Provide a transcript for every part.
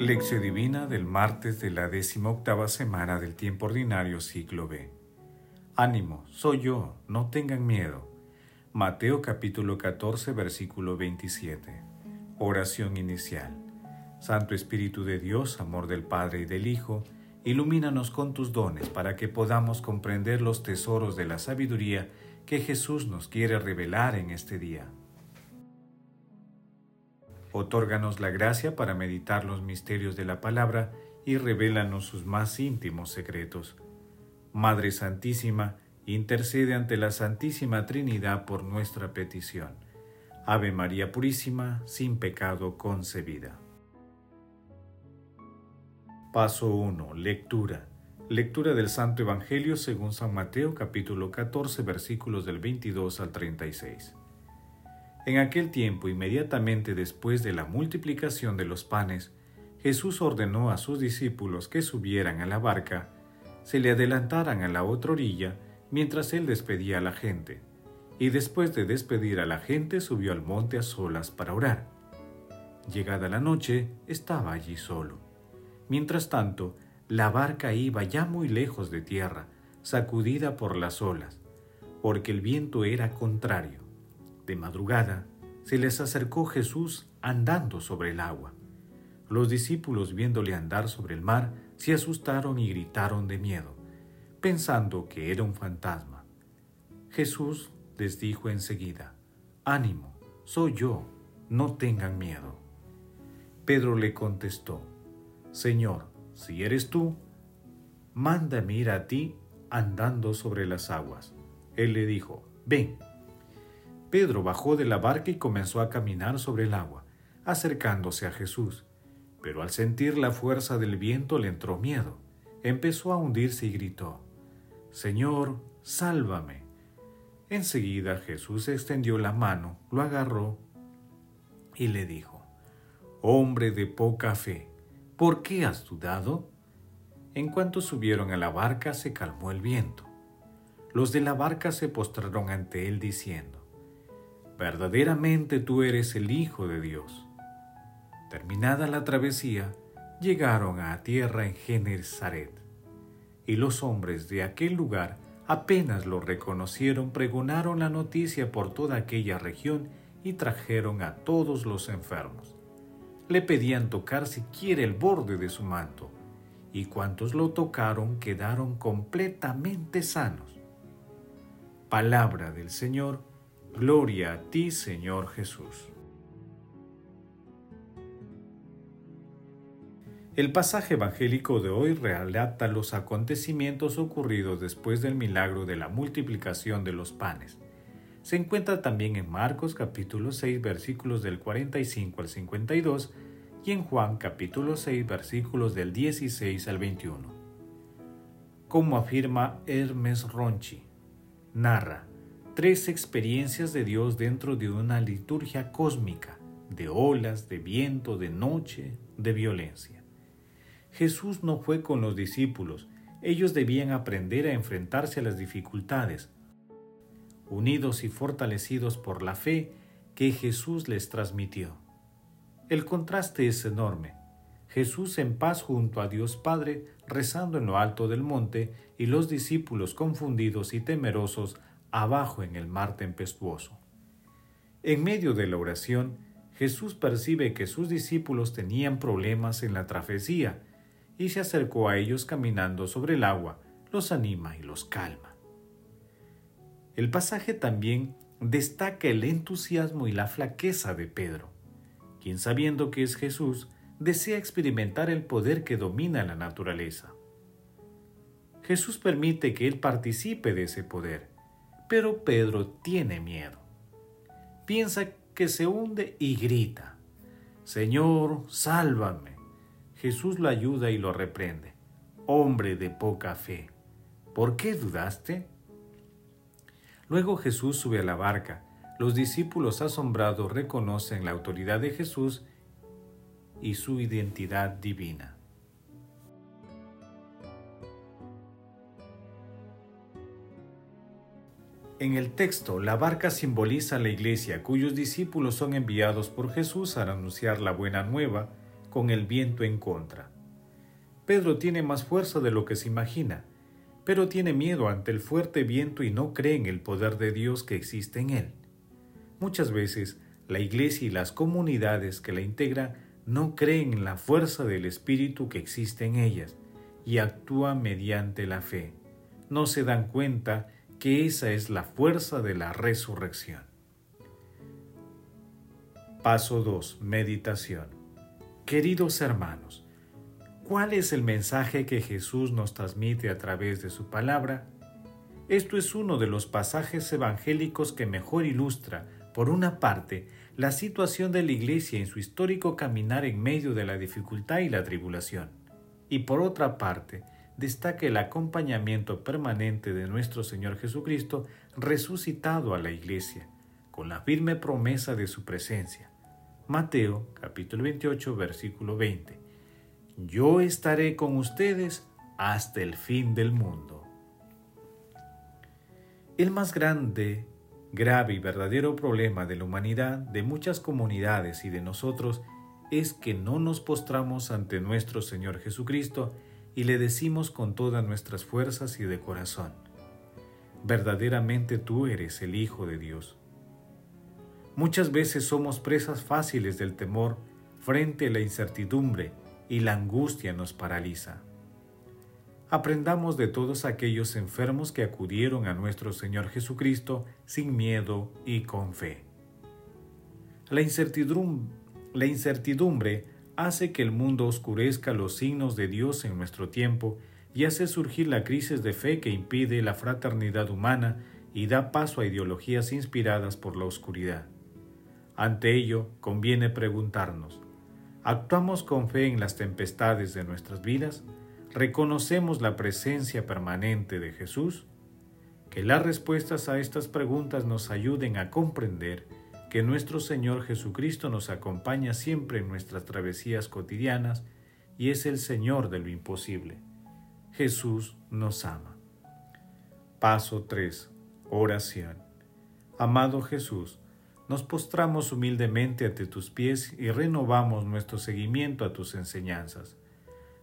Lección Divina del martes de la octava semana del tiempo ordinario siglo B. Ánimo, soy yo, no tengan miedo. Mateo capítulo 14 versículo 27. Oración inicial. Santo Espíritu de Dios, amor del Padre y del Hijo, ilumínanos con tus dones para que podamos comprender los tesoros de la sabiduría que Jesús nos quiere revelar en este día. Otórganos la gracia para meditar los misterios de la palabra y revélanos sus más íntimos secretos. Madre Santísima, intercede ante la Santísima Trinidad por nuestra petición. Ave María Purísima, sin pecado concebida. Paso 1. Lectura. Lectura del Santo Evangelio según San Mateo capítulo 14 versículos del 22 al 36. En aquel tiempo, inmediatamente después de la multiplicación de los panes, Jesús ordenó a sus discípulos que subieran a la barca, se le adelantaran a la otra orilla, mientras él despedía a la gente, y después de despedir a la gente subió al monte a solas para orar. Llegada la noche, estaba allí solo. Mientras tanto, la barca iba ya muy lejos de tierra, sacudida por las olas, porque el viento era contrario. De madrugada se les acercó Jesús andando sobre el agua. Los discípulos viéndole andar sobre el mar se asustaron y gritaron de miedo, pensando que era un fantasma. Jesús les dijo enseguida, Ánimo, soy yo, no tengan miedo. Pedro le contestó, Señor, si eres tú, mándame ir a ti andando sobre las aguas. Él le dijo, Ven. Pedro bajó de la barca y comenzó a caminar sobre el agua, acercándose a Jesús. Pero al sentir la fuerza del viento le entró miedo. Empezó a hundirse y gritó, Señor, sálvame. Enseguida Jesús extendió la mano, lo agarró y le dijo, Hombre de poca fe, ¿por qué has dudado? En cuanto subieron a la barca se calmó el viento. Los de la barca se postraron ante él diciendo, verdaderamente tú eres el Hijo de Dios. Terminada la travesía, llegaron a tierra en Genezaret, y los hombres de aquel lugar apenas lo reconocieron, pregonaron la noticia por toda aquella región y trajeron a todos los enfermos. Le pedían tocar siquiera el borde de su manto, y cuantos lo tocaron quedaron completamente sanos. Palabra del Señor, Gloria a ti, Señor Jesús. El pasaje evangélico de hoy relata los acontecimientos ocurridos después del milagro de la multiplicación de los panes. Se encuentra también en Marcos capítulo 6 versículos del 45 al 52 y en Juan capítulo 6 versículos del 16 al 21. Como afirma Hermes Ronchi, narra, tres experiencias de Dios dentro de una liturgia cósmica, de olas, de viento, de noche, de violencia. Jesús no fue con los discípulos, ellos debían aprender a enfrentarse a las dificultades, unidos y fortalecidos por la fe que Jesús les transmitió. El contraste es enorme. Jesús en paz junto a Dios Padre, rezando en lo alto del monte, y los discípulos confundidos y temerosos abajo en el mar tempestuoso. En medio de la oración, Jesús percibe que sus discípulos tenían problemas en la travesía y se acercó a ellos caminando sobre el agua, los anima y los calma. El pasaje también destaca el entusiasmo y la flaqueza de Pedro, quien sabiendo que es Jesús, desea experimentar el poder que domina la naturaleza. Jesús permite que él participe de ese poder pero Pedro tiene miedo. Piensa que se hunde y grita, Señor, sálvame. Jesús lo ayuda y lo reprende. Hombre de poca fe, ¿por qué dudaste? Luego Jesús sube a la barca. Los discípulos asombrados reconocen la autoridad de Jesús y su identidad divina. En el texto, la barca simboliza la iglesia cuyos discípulos son enviados por Jesús a anunciar la buena nueva, con el viento en contra. Pedro tiene más fuerza de lo que se imagina, pero tiene miedo ante el fuerte viento y no cree en el poder de Dios que existe en él. Muchas veces la iglesia y las comunidades que la integran no creen en la fuerza del Espíritu que existe en ellas y actúan mediante la fe. No se dan cuenta que esa es la fuerza de la resurrección. Paso 2. Meditación. Queridos hermanos, ¿cuál es el mensaje que Jesús nos transmite a través de su palabra? Esto es uno de los pasajes evangélicos que mejor ilustra, por una parte, la situación de la Iglesia en su histórico caminar en medio de la dificultad y la tribulación, y por otra parte, destaca el acompañamiento permanente de nuestro Señor Jesucristo resucitado a la Iglesia, con la firme promesa de su presencia Mateo capítulo 28 versículo 20. Yo estaré con ustedes hasta el fin del mundo. El más grande, grave y verdadero problema de la humanidad, de muchas comunidades y de nosotros es que no nos postramos ante nuestro Señor Jesucristo y le decimos con todas nuestras fuerzas y de corazón, verdaderamente tú eres el Hijo de Dios. Muchas veces somos presas fáciles del temor frente a la incertidumbre y la angustia nos paraliza. Aprendamos de todos aquellos enfermos que acudieron a nuestro Señor Jesucristo sin miedo y con fe. La incertidumbre, la incertidumbre hace que el mundo oscurezca los signos de Dios en nuestro tiempo y hace surgir la crisis de fe que impide la fraternidad humana y da paso a ideologías inspiradas por la oscuridad. Ante ello, conviene preguntarnos, ¿actuamos con fe en las tempestades de nuestras vidas? ¿Reconocemos la presencia permanente de Jesús? Que las respuestas a estas preguntas nos ayuden a comprender que nuestro Señor Jesucristo nos acompaña siempre en nuestras travesías cotidianas y es el Señor de lo imposible. Jesús nos ama. Paso 3. Oración. Amado Jesús, nos postramos humildemente ante tus pies y renovamos nuestro seguimiento a tus enseñanzas.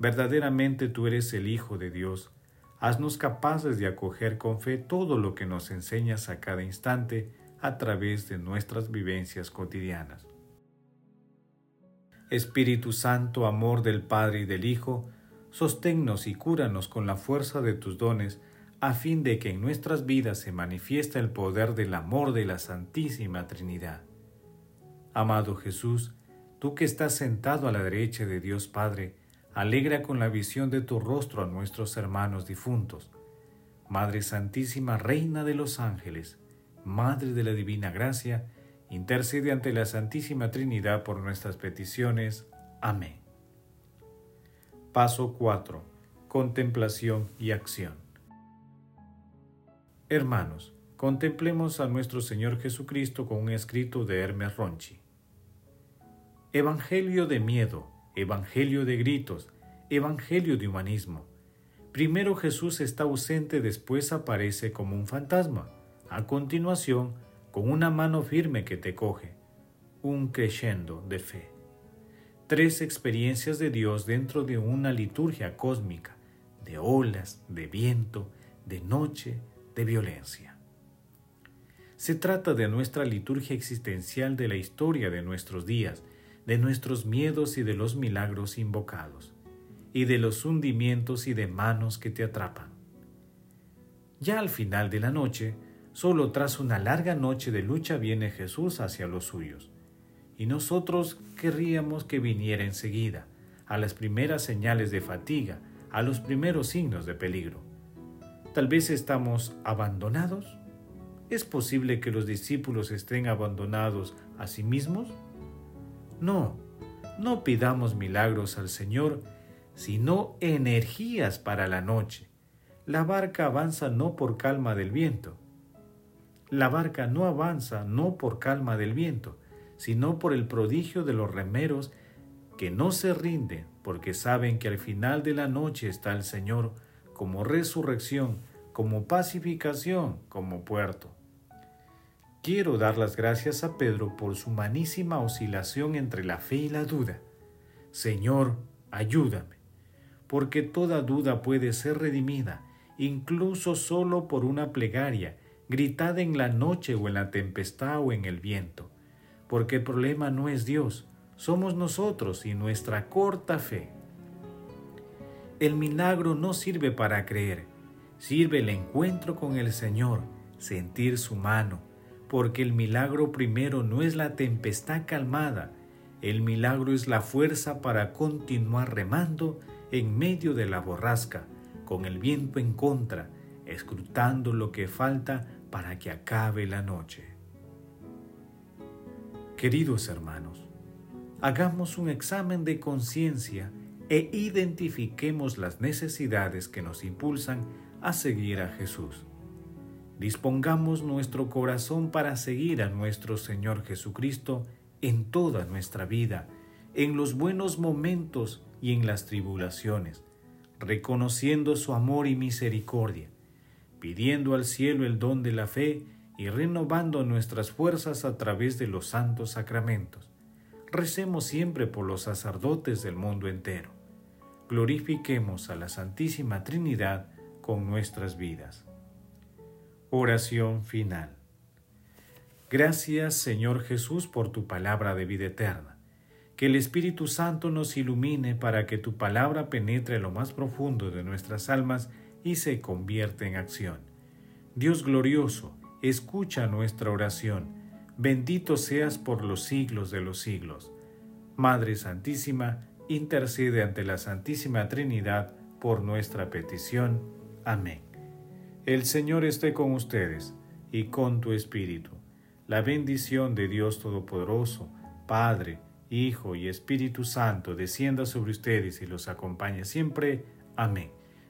Verdaderamente tú eres el Hijo de Dios. Haznos capaces de acoger con fe todo lo que nos enseñas a cada instante a través de nuestras vivencias cotidianas. Espíritu Santo, amor del Padre y del Hijo, sosténnos y cúranos con la fuerza de tus dones a fin de que en nuestras vidas se manifieste el poder del amor de la Santísima Trinidad. Amado Jesús, tú que estás sentado a la derecha de Dios Padre, alegra con la visión de tu rostro a nuestros hermanos difuntos. Madre Santísima, Reina de los ángeles, Madre de la Divina Gracia, intercede ante la Santísima Trinidad por nuestras peticiones. Amén. Paso 4. Contemplación y acción. Hermanos, contemplemos a nuestro Señor Jesucristo con un escrito de Hermes Ronchi. Evangelio de miedo, Evangelio de gritos, Evangelio de humanismo. Primero Jesús está ausente, después aparece como un fantasma. A continuación, con una mano firme que te coge. Un crescendo de fe. Tres experiencias de Dios dentro de una liturgia cósmica, de olas, de viento, de noche, de violencia. Se trata de nuestra liturgia existencial de la historia de nuestros días, de nuestros miedos y de los milagros invocados, y de los hundimientos y de manos que te atrapan. Ya al final de la noche, solo tras una larga noche de lucha viene Jesús hacia los suyos, y nosotros querríamos que viniera enseguida, a las primeras señales de fatiga, a los primeros signos de peligro. Tal vez estamos abandonados. ¿Es posible que los discípulos estén abandonados a sí mismos? No, no pidamos milagros al Señor, sino energías para la noche. La barca avanza no por calma del viento. La barca no avanza no por calma del viento, sino por el prodigio de los remeros que no se rinden porque saben que al final de la noche está el Señor como resurrección, como pacificación, como puerto. Quiero dar las gracias a Pedro por su manísima oscilación entre la fe y la duda. Señor, ayúdame, porque toda duda puede ser redimida, incluso solo por una plegaria, gritada en la noche o en la tempestad o en el viento, porque el problema no es Dios, somos nosotros y nuestra corta fe. El milagro no sirve para creer, sirve el encuentro con el Señor, sentir su mano, porque el milagro primero no es la tempestad calmada, el milagro es la fuerza para continuar remando en medio de la borrasca, con el viento en contra, escrutando lo que falta para que acabe la noche. Queridos hermanos, hagamos un examen de conciencia e identifiquemos las necesidades que nos impulsan a seguir a Jesús. Dispongamos nuestro corazón para seguir a nuestro Señor Jesucristo en toda nuestra vida, en los buenos momentos y en las tribulaciones, reconociendo su amor y misericordia, pidiendo al cielo el don de la fe y renovando nuestras fuerzas a través de los santos sacramentos. Recemos siempre por los sacerdotes del mundo entero. Glorifiquemos a la Santísima Trinidad con nuestras vidas. Oración final. Gracias Señor Jesús por tu palabra de vida eterna. Que el Espíritu Santo nos ilumine para que tu palabra penetre lo más profundo de nuestras almas y se convierta en acción. Dios glorioso, escucha nuestra oración. Bendito seas por los siglos de los siglos. Madre Santísima, intercede ante la Santísima Trinidad por nuestra petición. Amén. El Señor esté con ustedes y con tu Espíritu la bendición de Dios Todopoderoso, Padre, Hijo y Espíritu Santo, descienda sobre ustedes y los acompañe siempre. Amén.